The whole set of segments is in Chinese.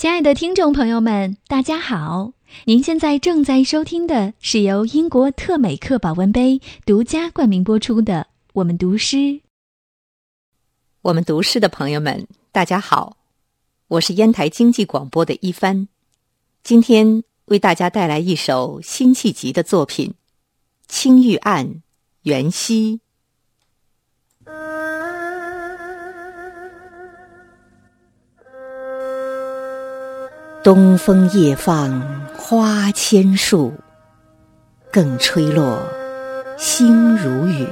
亲爱的听众朋友们，大家好！您现在正在收听的是由英国特美克保温杯独家冠名播出的《我们读诗》。我们读诗的朋友们，大家好，我是烟台经济广播的一帆，今天为大家带来一首辛弃疾的作品《青玉案·元夕》。东风夜放花千树，更吹落，星如雨。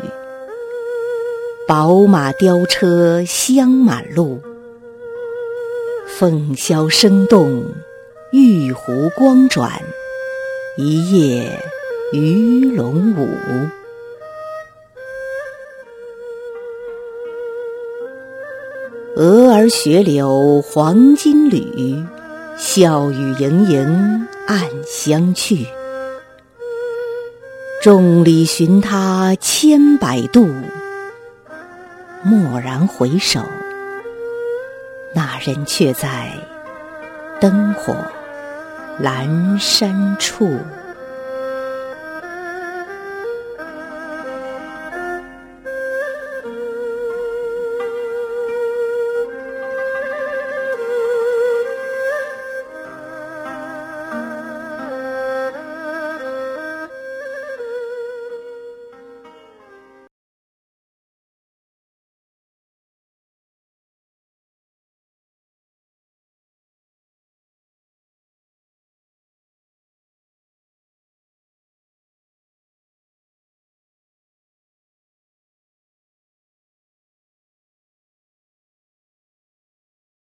宝马雕车香满路，凤箫声动，玉壶光转，一夜鱼龙舞。蛾儿雪柳黄金缕。笑语盈盈暗香去，众里寻他千百度，蓦然回首，那人却在灯火阑珊处。